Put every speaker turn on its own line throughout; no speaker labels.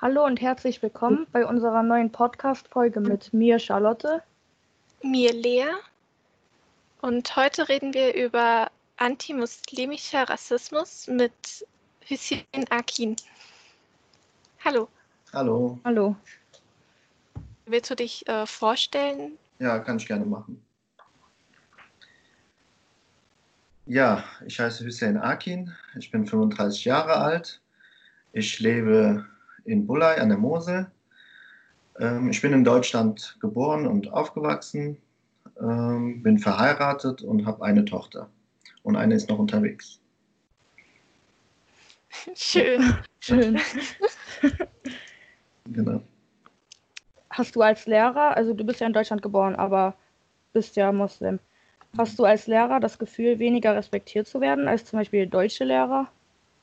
Hallo und herzlich willkommen bei unserer neuen Podcast-Folge mit mir, Charlotte.
Mir, Lea. Und heute reden wir über antimuslimischer Rassismus mit Hüssein Akin. Hallo.
Hallo.
Hallo.
Willst du dich äh, vorstellen?
Ja, kann ich gerne machen. Ja, ich heiße Hüseyin Akin, ich bin 35 Jahre alt. Ich lebe in Bullei an der Mosel. Ähm, ich bin in Deutschland geboren und aufgewachsen, ähm, bin verheiratet und habe eine Tochter. Und eine ist noch unterwegs.
Schön.
Schön.
Genau.
Hast du als Lehrer, also du bist ja in Deutschland geboren, aber bist ja Muslim. Hast du als Lehrer das Gefühl, weniger respektiert zu werden als zum Beispiel deutsche Lehrer?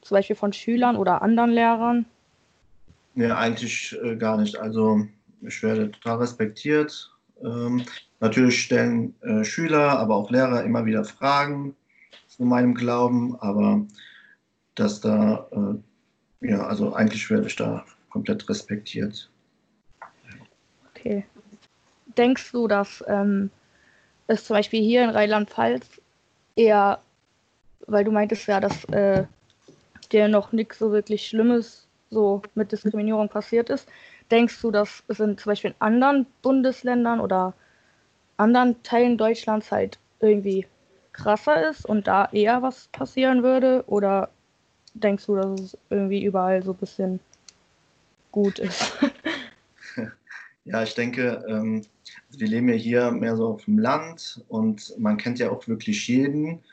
Zum Beispiel von Schülern oder anderen Lehrern?
Nee, eigentlich äh, gar nicht. Also ich werde total respektiert. Ähm, natürlich stellen äh, Schüler, aber auch Lehrer immer wieder Fragen zu meinem Glauben, aber dass da, äh, ja, also eigentlich werde ich da komplett respektiert.
Okay. Denkst du, dass ähm, es zum Beispiel hier in Rheinland-Pfalz eher, weil du meintest ja, dass äh, dir noch nichts so wirklich Schlimmes so mit Diskriminierung passiert ist, denkst du, dass es in zum Beispiel in anderen Bundesländern oder anderen Teilen Deutschlands halt irgendwie krasser ist und da eher was passieren würde? Oder denkst du, dass es irgendwie überall so ein bisschen gut ist?
Ja, ich denke, ähm, wir leben ja hier mehr so auf dem Land und man kennt ja auch wirklich jeden.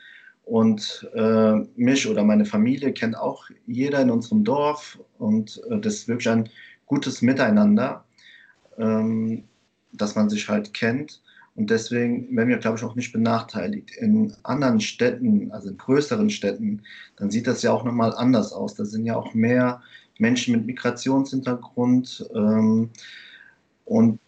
Und äh, mich oder meine Familie kennt auch jeder in unserem Dorf. Und äh, das ist wirklich ein gutes Miteinander, ähm, dass man sich halt kennt. Und deswegen werden wir, glaube ich, auch nicht benachteiligt. In anderen Städten, also in größeren Städten, dann sieht das ja auch nochmal anders aus. Da sind ja auch mehr Menschen mit Migrationshintergrund. Ähm, und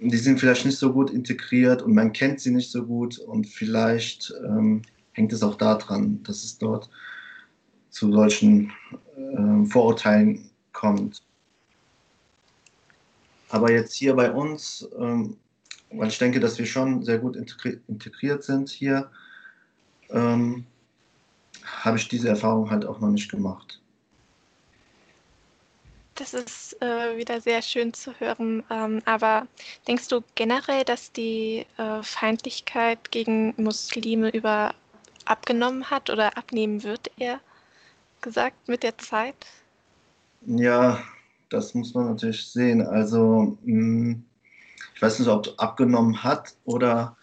die sind vielleicht nicht so gut integriert und man kennt sie nicht so gut und vielleicht ähm, hängt es auch daran, dass es dort zu solchen äh, Vorurteilen kommt. Aber jetzt hier bei uns, ähm, weil ich denke, dass wir schon sehr gut integri integriert sind hier, ähm, habe ich diese Erfahrung halt auch noch nicht gemacht.
Das ist äh, wieder sehr schön zu hören. Ähm, aber denkst du generell, dass die äh, Feindlichkeit gegen Muslime über abgenommen hat oder abnehmen wird, eher gesagt, mit der Zeit?
Ja, das muss man natürlich sehen. Also, mh, hm, ich weiß nicht, ob abgenommen hat oder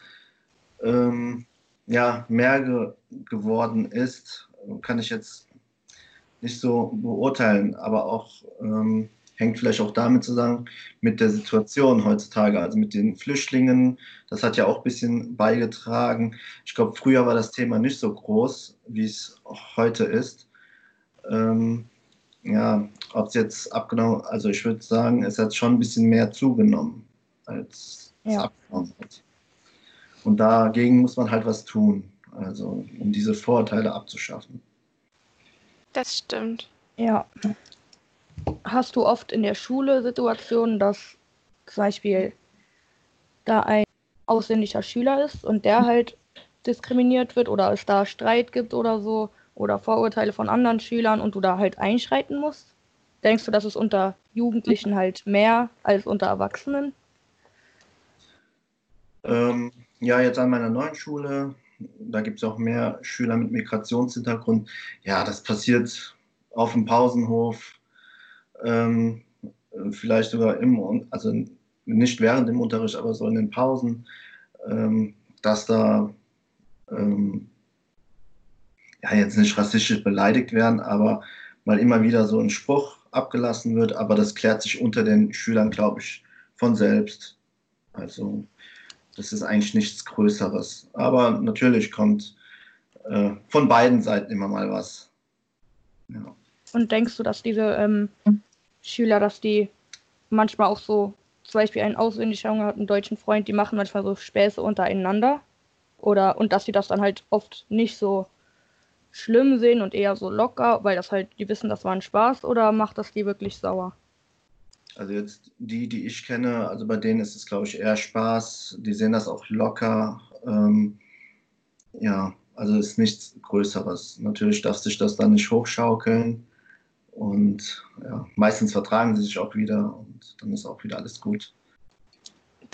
ähm, ja, mehr ge geworden ist, kann ich jetzt nicht so beurteilen, aber auch ähm, hängt vielleicht auch damit zusammen mit der Situation heutzutage, also mit den Flüchtlingen. Das hat ja auch ein bisschen beigetragen. Ich glaube, früher war das Thema nicht so groß, wie es heute ist. Ähm, ja, ob es jetzt abgenommen, also ich würde sagen, es hat schon ein bisschen mehr zugenommen, als ja. es abgenommen hat. Und dagegen muss man halt was tun, also um diese Vorurteile abzuschaffen.
Das stimmt.
Ja. Hast du oft in der Schule Situationen, dass zum Beispiel da ein ausländischer Schüler ist und der halt diskriminiert wird oder es da Streit gibt oder so oder Vorurteile von anderen Schülern und du da halt einschreiten musst? Denkst du, dass es unter Jugendlichen halt mehr als unter Erwachsenen?
Ähm, ja, jetzt an meiner neuen Schule da gibt es auch mehr Schüler mit Migrationshintergrund. Ja, das passiert auf dem Pausenhof, ähm, vielleicht sogar im, also nicht während dem Unterricht, aber so in den Pausen, ähm, dass da ähm, ja jetzt nicht rassistisch beleidigt werden, aber mal immer wieder so ein Spruch abgelassen wird, aber das klärt sich unter den Schülern, glaube ich, von selbst. Also das ist eigentlich nichts Größeres. Aber natürlich kommt äh, von beiden Seiten immer mal was.
Ja. Und denkst du, dass diese ähm, Schüler, dass die manchmal auch so, zum Beispiel ein ausländischer Junge hat einen deutschen Freund, die machen manchmal so Späße untereinander? Oder und dass sie das dann halt oft nicht so schlimm sehen und eher so locker, weil das halt, die wissen, das war ein Spaß, oder macht das die wirklich sauer?
Also jetzt die, die ich kenne, also bei denen ist es, glaube ich, eher Spaß. Die sehen das auch locker. Ähm, ja, also ist nichts Größeres. Natürlich darf sich das dann nicht hochschaukeln. Und ja, meistens vertragen sie sich auch wieder und dann ist auch wieder alles gut.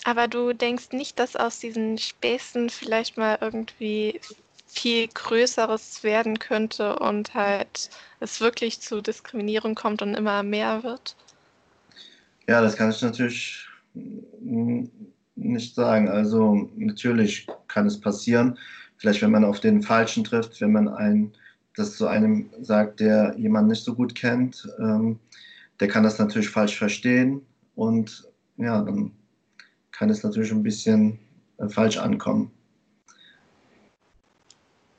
Aber du denkst nicht, dass aus diesen Späßen vielleicht mal irgendwie viel Größeres werden könnte und halt es wirklich zu Diskriminierung kommt und immer mehr wird?
Ja, das kann ich natürlich nicht sagen. Also natürlich kann es passieren. Vielleicht, wenn man auf den Falschen trifft, wenn man ein, das zu einem sagt, der jemanden nicht so gut kennt, ähm, der kann das natürlich falsch verstehen und ja, dann kann es natürlich ein bisschen äh, falsch ankommen.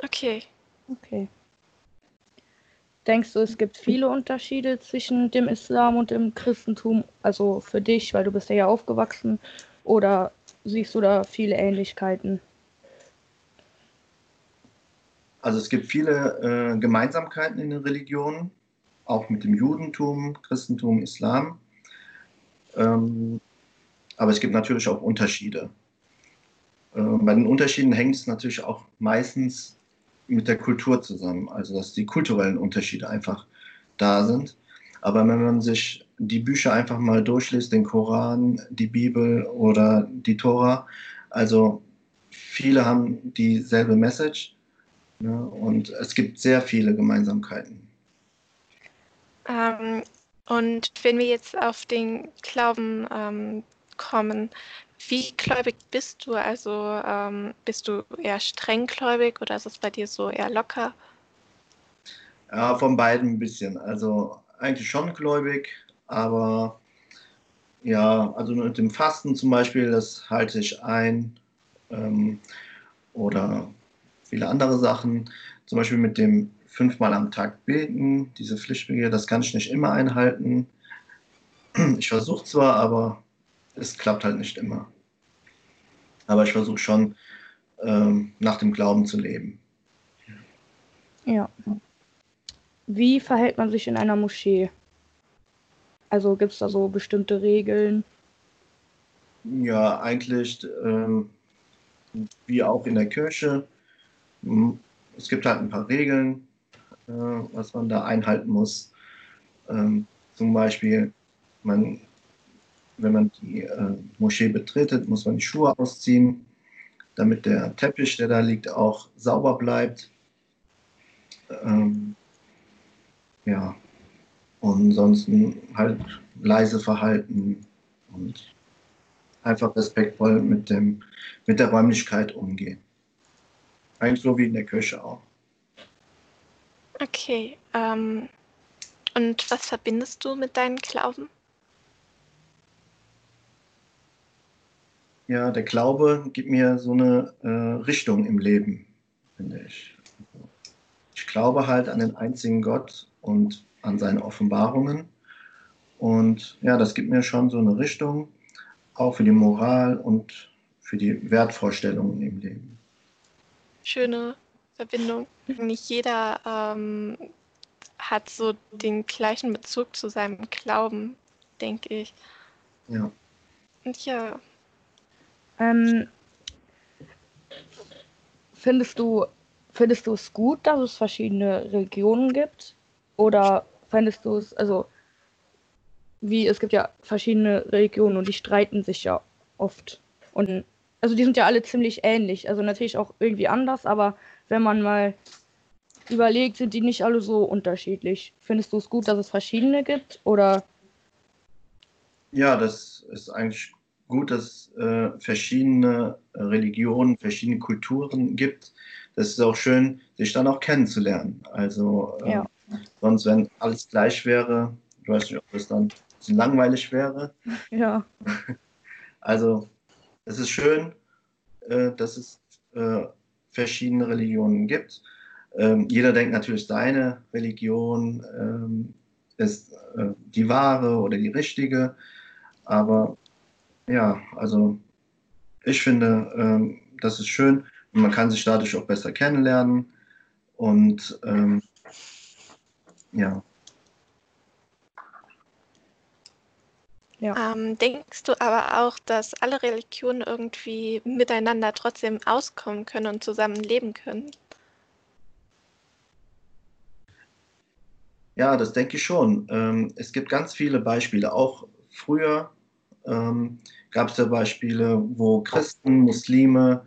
Okay.
Okay. Denkst du, es gibt viele Unterschiede zwischen dem Islam und dem Christentum? Also für dich, weil du bist ja hier aufgewachsen, oder siehst du da viele Ähnlichkeiten?
Also es gibt viele äh, Gemeinsamkeiten in den Religionen, auch mit dem Judentum, Christentum, Islam. Ähm, aber es gibt natürlich auch Unterschiede. Äh, bei den Unterschieden hängt es natürlich auch meistens mit der Kultur zusammen, also dass die kulturellen Unterschiede einfach da sind. Aber wenn man sich die Bücher einfach mal durchliest, den Koran, die Bibel oder die Tora, also viele haben dieselbe Message ne, und es gibt sehr viele Gemeinsamkeiten.
Ähm, und wenn wir jetzt auf den Glauben ähm, kommen, wie gläubig bist du? Also ähm, bist du eher strenggläubig oder ist es bei dir so eher locker?
Ja, von beiden ein bisschen. Also eigentlich schon gläubig, aber ja, also mit dem Fasten zum Beispiel, das halte ich ein. Ähm, oder viele andere Sachen. Zum Beispiel mit dem fünfmal am Tag beten, diese Pflichtbegehr, das kann ich nicht immer einhalten. Ich versuche zwar, aber es klappt halt nicht immer. Aber ich versuche schon, ähm, nach dem Glauben zu leben.
Ja. Wie verhält man sich in einer Moschee? Also gibt es da so bestimmte Regeln?
Ja, eigentlich ähm, wie auch in der Kirche. Hm, es gibt halt ein paar Regeln, äh, was man da einhalten muss. Ähm, zum Beispiel, man wenn man die äh, Moschee betretet, muss man die Schuhe ausziehen, damit der Teppich, der da liegt, auch sauber bleibt. Ähm, ja, und ansonsten halt leise verhalten und einfach respektvoll mit, dem, mit der Räumlichkeit umgehen. Eigentlich so wie in der Kirche auch.
Okay. Ähm, und was verbindest du mit deinem Glauben?
ja, der Glaube gibt mir so eine äh, Richtung im Leben, finde ich. Ich glaube halt an den einzigen Gott und an seine Offenbarungen. Und ja, das gibt mir schon so eine Richtung, auch für die Moral und für die Wertvorstellungen im Leben.
Schöne Verbindung. Nicht jeder ähm, hat so den gleichen Bezug zu seinem Glauben, denke ich.
Ja.
Und ja,
ähm, findest du findest du es gut, dass es verschiedene Religionen gibt? Oder findest du es, also wie es gibt ja verschiedene Religionen und die streiten sich ja oft. Und also die sind ja alle ziemlich ähnlich, also natürlich auch irgendwie anders, aber wenn man mal überlegt, sind die nicht alle so unterschiedlich. Findest du es gut, dass es verschiedene gibt oder?
Ja, das ist eigentlich gut, dass es äh, verschiedene Religionen, verschiedene Kulturen gibt. Das ist auch schön, sich dann auch kennenzulernen. Also äh, ja. sonst, wenn alles gleich wäre, ich weiß nicht, ob das dann langweilig wäre.
Ja.
Also es ist schön, äh, dass es äh, verschiedene Religionen gibt. Ähm, jeder denkt natürlich, seine Religion ähm, ist äh, die wahre oder die richtige. Aber ja, also ich finde, ähm, das ist schön und man kann sich dadurch auch besser kennenlernen. Und ähm, ja.
Ja. Ähm, denkst du aber auch, dass alle Religionen irgendwie miteinander trotzdem auskommen können und zusammen leben können?
Ja, das denke ich schon. Ähm, es gibt ganz viele Beispiele. Auch früher ähm, gab es ja Beispiele, wo Christen, Muslime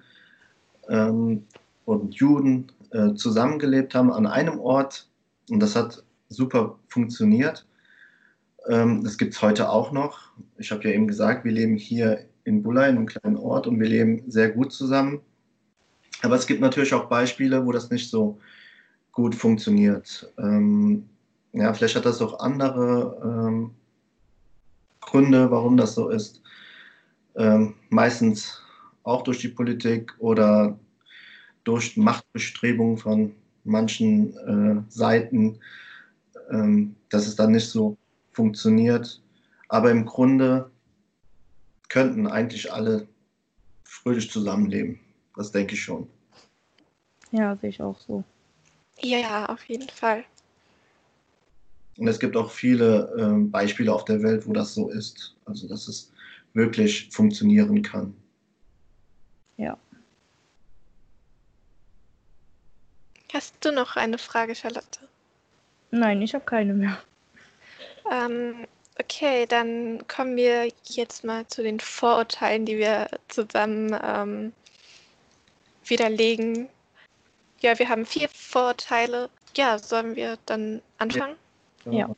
ähm, und Juden äh, zusammengelebt haben an einem Ort. Und das hat super funktioniert. Ähm, das gibt es heute auch noch. Ich habe ja eben gesagt, wir leben hier in Bulla, in einem kleinen Ort, und wir leben sehr gut zusammen. Aber es gibt natürlich auch Beispiele, wo das nicht so gut funktioniert. Ähm, ja, vielleicht hat das auch andere ähm, Gründe, warum das so ist. Ähm, meistens auch durch die Politik oder durch Machtbestrebungen von manchen äh, Seiten, ähm, dass es dann nicht so funktioniert. Aber im Grunde könnten eigentlich alle fröhlich zusammenleben. Das denke ich schon.
Ja, sehe ich auch so.
Ja, auf jeden Fall.
Und es gibt auch viele äh, Beispiele auf der Welt, wo das so ist. Also, dass es wirklich funktionieren kann.
Ja.
Hast du noch eine Frage, Charlotte?
Nein, ich habe keine mehr.
Ähm, okay, dann kommen wir jetzt mal zu den Vorurteilen, die wir zusammen ähm, widerlegen. Ja, wir haben vier Vorurteile. Ja, sollen wir dann anfangen?
Ja. ja.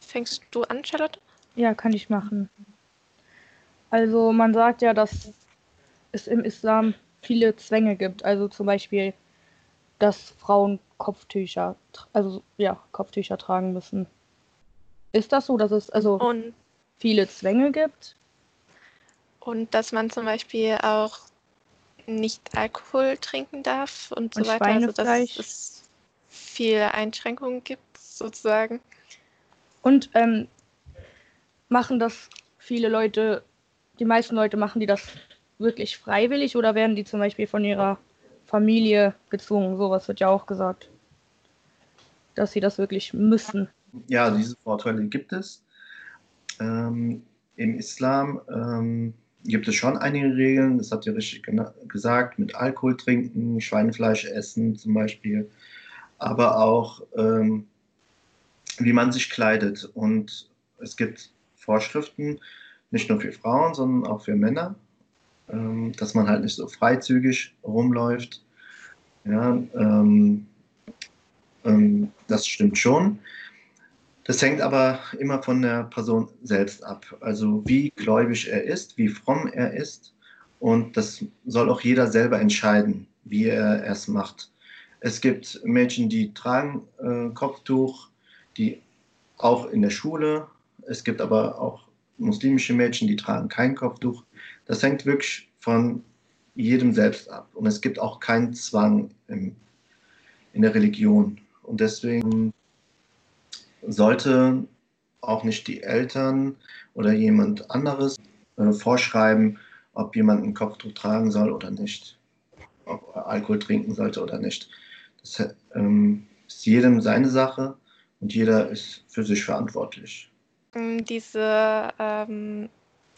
Fängst du an, Charlotte?
Ja, kann ich machen. Also man sagt ja, dass es im Islam viele Zwänge gibt. Also zum Beispiel, dass Frauen Kopftücher, also ja, Kopftücher tragen müssen. Ist das so, dass es also und, viele Zwänge gibt?
Und dass man zum Beispiel auch nicht Alkohol trinken darf und, und so weiter.
Also dass
es viele Einschränkungen gibt, sozusagen.
Und ähm, machen das viele Leute, die meisten Leute machen die das wirklich freiwillig oder werden die zum Beispiel von ihrer Familie gezwungen? Sowas wird ja auch gesagt. Dass sie das wirklich müssen.
Ja, diese Vorteile gibt es. Ähm, Im Islam ähm, gibt es schon einige Regeln, das habt ihr richtig gesagt, mit Alkohol trinken, Schweinefleisch essen zum Beispiel, aber auch ähm, wie man sich kleidet. Und es gibt Vorschriften, nicht nur für Frauen, sondern auch für Männer, ähm, dass man halt nicht so freizügig rumläuft. Ja, ähm, ähm, das stimmt schon. Das hängt aber immer von der Person selbst ab. Also wie gläubig er ist, wie fromm er ist. Und das soll auch jeder selber entscheiden, wie er es macht. Es gibt Mädchen, die tragen äh, Kopftuch, die auch in der Schule. Es gibt aber auch muslimische Mädchen, die tragen kein Kopftuch. Das hängt wirklich von jedem selbst ab. Und es gibt auch keinen Zwang im, in der Religion. Und deswegen sollte auch nicht die Eltern oder jemand anderes äh, vorschreiben, ob jemand ein Kopftuch tragen soll oder nicht, ob er Alkohol trinken sollte oder nicht. Das ähm, ist jedem seine Sache und jeder ist für sich verantwortlich.
Mm, diese, ähm,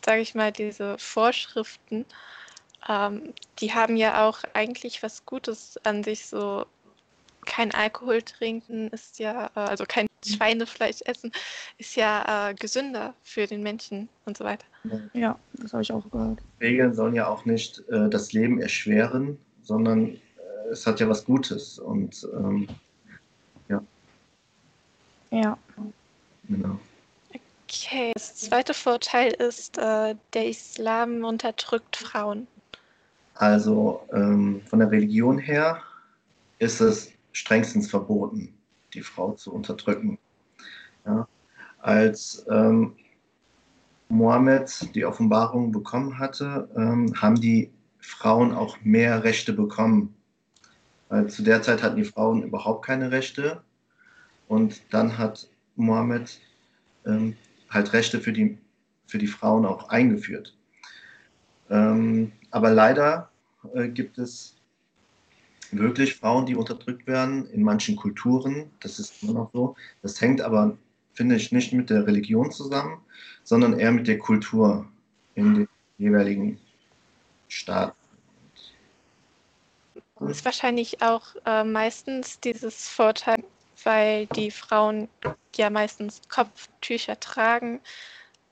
sage ich mal, diese Vorschriften, ähm, die haben ja auch eigentlich was Gutes an sich, so kein Alkohol trinken ist ja, äh, also kein Schweinefleisch essen, ist ja äh, gesünder für den Menschen und so weiter.
Ja, das habe ich auch gehört.
Regeln sollen ja auch nicht äh, das Leben erschweren, sondern äh, es hat ja was Gutes und ähm, ja.
Ja.
Genau.
Okay, das zweite Vorteil ist, äh, der Islam unterdrückt Frauen.
Also ähm, von der Religion her ist es strengstens verboten, die Frau zu unterdrücken. Ja. Als ähm, Mohammed die Offenbarung bekommen hatte, ähm, haben die Frauen auch mehr Rechte bekommen. Weil zu der Zeit hatten die Frauen überhaupt keine Rechte. Und dann hat Mohammed ähm, halt Rechte für die, für die Frauen auch eingeführt. Ähm, aber leider äh, gibt es wirklich Frauen, die unterdrückt werden in manchen Kulturen. Das ist immer noch so. Das hängt aber finde ich, nicht mit der Religion zusammen, sondern eher mit der Kultur in den jeweiligen Staaten.
Das ist wahrscheinlich auch äh, meistens dieses Vorteil, weil die Frauen ja meistens Kopftücher tragen.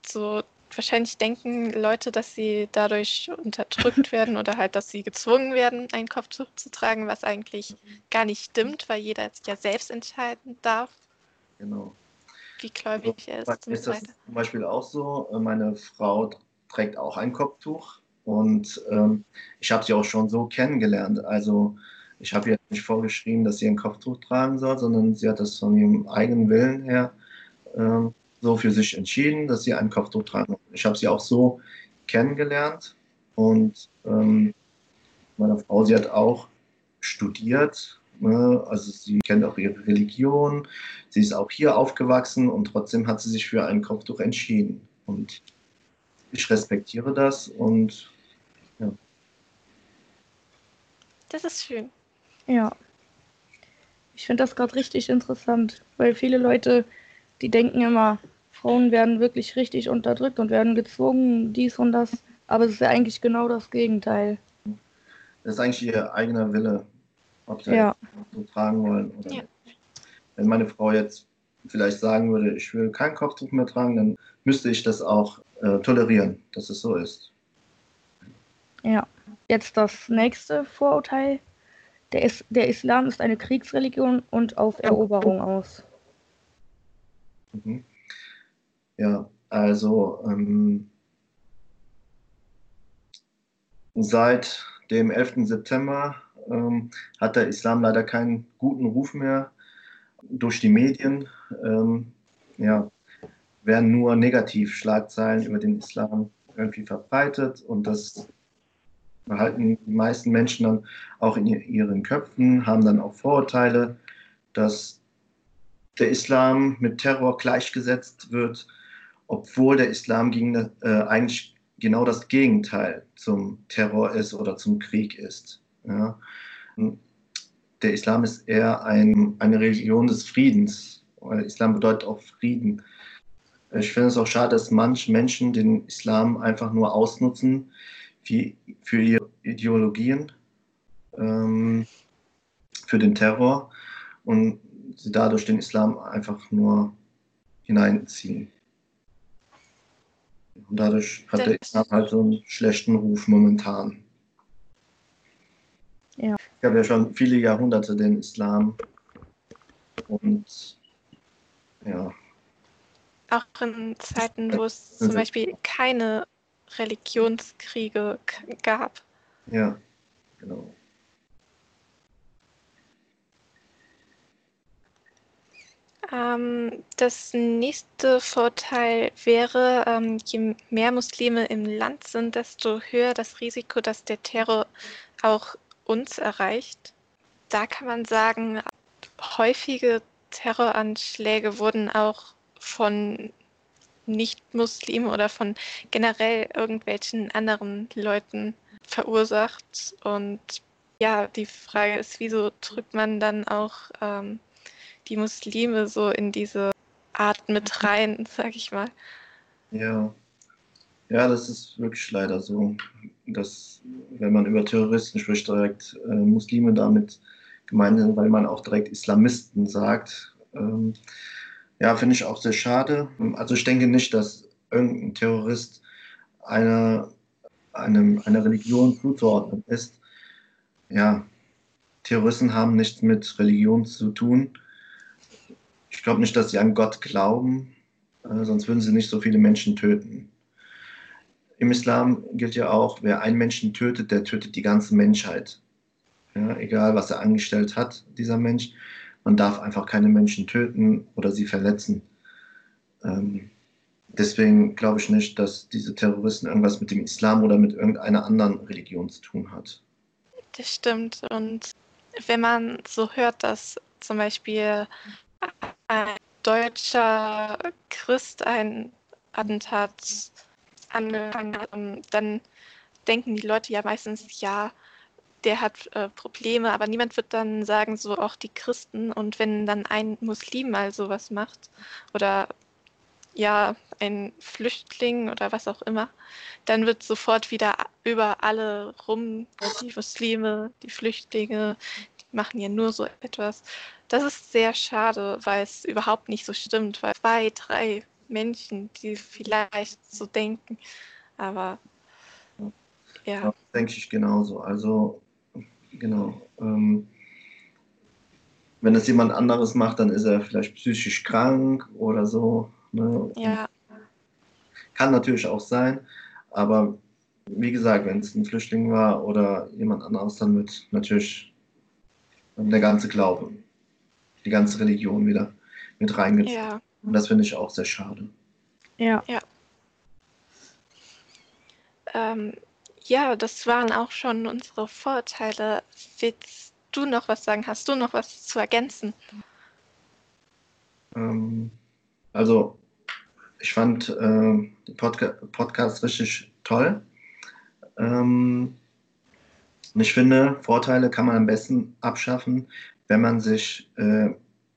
So wahrscheinlich denken Leute, dass sie dadurch unterdrückt werden oder halt, dass sie gezwungen werden, ein Kopftuch zu tragen, was eigentlich gar nicht stimmt, weil jeder ja selbst entscheiden darf.
Genau.
Wie gläubig er ist.
Ist das zum Beispiel auch so? Meine Frau trägt auch ein Kopftuch und ähm, ich habe sie auch schon so kennengelernt. Also ich habe ihr nicht vorgeschrieben, dass sie ein Kopftuch tragen soll, sondern sie hat das von ihrem eigenen Willen her ähm, so für sich entschieden, dass sie ein Kopftuch tragen. Ich habe sie auch so kennengelernt und ähm, meine Frau, sie hat auch studiert, ne? also sie kennt auch ihre Religion, sie ist auch hier aufgewachsen und trotzdem hat sie sich für ein Kopftuch entschieden. Und ich respektiere das und ja.
Das ist schön.
Ja. Ich finde das gerade richtig interessant, weil viele Leute, die denken immer, Frauen werden wirklich richtig unterdrückt und werden gezwungen, dies und das. Aber es ist ja eigentlich genau das Gegenteil.
Das ist eigentlich ihr eigener Wille, ob sie
Ja.
so tragen wollen oder
Ja.
nicht. Wenn meine Frau jetzt vielleicht sagen würde, ich will kein Kopftuch mehr tragen, dann müsste ich das auch äh, tolerieren, dass es so ist.
Ja. Jetzt das nächste Vorurteil. Der, Is der Islam ist eine Kriegsreligion und auf Eroberung aus.
Mhm. Ja, also ähm, seit dem 11. September ähm, hat der Islam leider keinen guten Ruf mehr. Durch die Medien ähm, ja, werden nur Negativschlagzeilen über den Islam irgendwie verbreitet und das behalten die meisten Menschen dann auch in ihren Köpfen, haben dann auch Vorurteile, dass der Islam mit Terror gleichgesetzt wird, obwohl der Islam gegen, äh, eigentlich genau das Gegenteil zum Terror ist oder zum Krieg ist. Ja. Der Islam ist eher ein, eine Religion des Friedens. Islam bedeutet auch Frieden. Ich finde es auch schade, dass manche Menschen den Islam einfach nur ausnutzen für, für ihre Ideologien, ähm, für den Terror und sie dadurch den Islam einfach nur hineinziehen. Und dadurch hat der Islam halt so einen schlechten Ruf momentan.
Ja.
Ich habe ja schon viele Jahrhunderte den Islam und ja.
Auch in Zeiten, wo es zum Beispiel keine Religionskriege gab.
Ja, genau.
Ähm, das nächste Vorteil wäre, ähm, je mehr Muslime im Land sind, desto höher das Risiko, dass der Terror auch uns erreicht. Da kann man sagen, häufige Terroranschläge wurden auch von Nicht-Muslimen oder von generell irgendwelchen anderen Leuten verursacht. Und ja, die Frage ist, wieso drückt man dann auch ähm, die Muslime so in diese Art mit rein, sag ich mal.
Ja. Ja, das ist wirklich leider so, dass wenn man über Terroristen spricht, direkt äh, Muslime damit gemeint sind, weil man auch direkt Islamisten sagt. Ähm, ja, finde ich auch sehr schade. Also ich denke nicht, dass irgendein Terrorist einer, einem, einer Religion zuzuordnen ist. Ja, Terroristen haben nichts mit Religion zu tun. Ich glaube nicht, dass sie an Gott glauben, äh, sonst würden sie nicht so viele Menschen töten. Im Islam gilt ja auch, wer einen Menschen tötet, der tötet die ganze Menschheit. Ja, egal, was er angestellt hat, dieser Mensch. Man darf einfach keine Menschen töten oder sie verletzen. Ähm, deswegen glaube ich nicht, dass diese Terroristen irgendwas mit dem Islam oder mit irgendeiner anderen Religion zu tun hat.
Das stimmt. Und wenn man so hört, dass zum Beispiel ein deutscher Christ ein Attentat angefangen hat, dann denken die Leute ja meistens, ja, der hat äh, Probleme, aber niemand wird dann sagen, so auch die Christen. Und wenn dann ein Muslim mal sowas macht oder ja, ein Flüchtling oder was auch immer, dann wird sofort wieder über alle rum, die Muslime, die Flüchtlinge, die machen ja nur so etwas. Das ist sehr schade, weil es überhaupt nicht so stimmt, weil zwei, drei Menschen, die vielleicht so denken, aber ja. ja
denke ich genauso. Also, genau. Ähm, wenn es jemand anderes macht, dann ist er vielleicht psychisch krank oder so. Ne?
Ja.
Kann natürlich auch sein, aber wie gesagt, wenn es ein Flüchtling war oder jemand anderes, dann wird natürlich der ganze Glaube, die ganze Religion wieder mit reingezogen. Ja. Und das finde ich auch sehr schade.
Ja.
Ja. Ähm, ja, das waren auch schon unsere Vorurteile. Willst du noch was sagen? Hast du noch was zu ergänzen?
Ähm, also, ich fand äh, den Podca Podcast richtig toll. Ähm, und ich finde, Vorteile kann man am besten abschaffen, wenn man sich äh,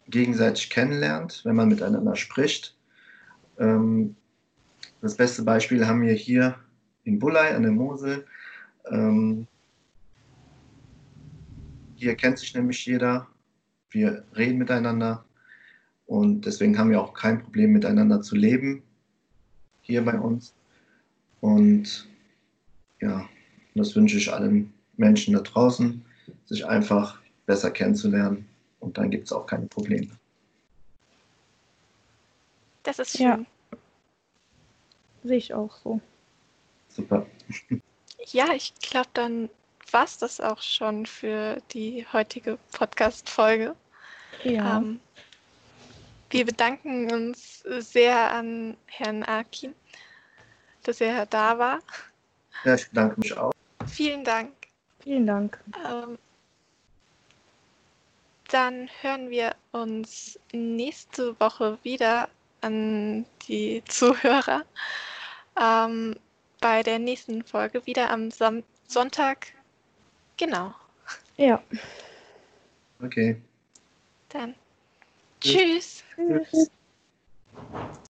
gegenseitig kennenlernt, wenn man miteinander spricht. Ähm, das beste Beispiel haben wir hier in Bullei an der Mosel. Ähm, hier kennt sich nämlich jeder. Wir reden miteinander. Und deswegen haben wir auch kein Problem miteinander zu leben hier bei uns. Und ja, das wünsche ich allen Menschen da draußen, sich einfach besser kennenzulernen. Und dann gibt es auch keine Probleme.
Das ist schön. Ja.
Sehe ich auch so.
Super.
Ja, ich glaube, dann war es das auch schon für die heutige Podcast-Folge.
Ja. Ähm,
wir bedanken uns sehr an Herrn Akin, dass er da war.
Ja, ich bedanke mich auch.
Vielen Dank.
Vielen Dank.
Ähm, dann hören wir uns nächste Woche wieder an die Zuhörer ähm, bei der nächsten Folge wieder am Son Sonntag. Genau.
Ja.
Okay.
Dann. Tschüss.
Tschüss.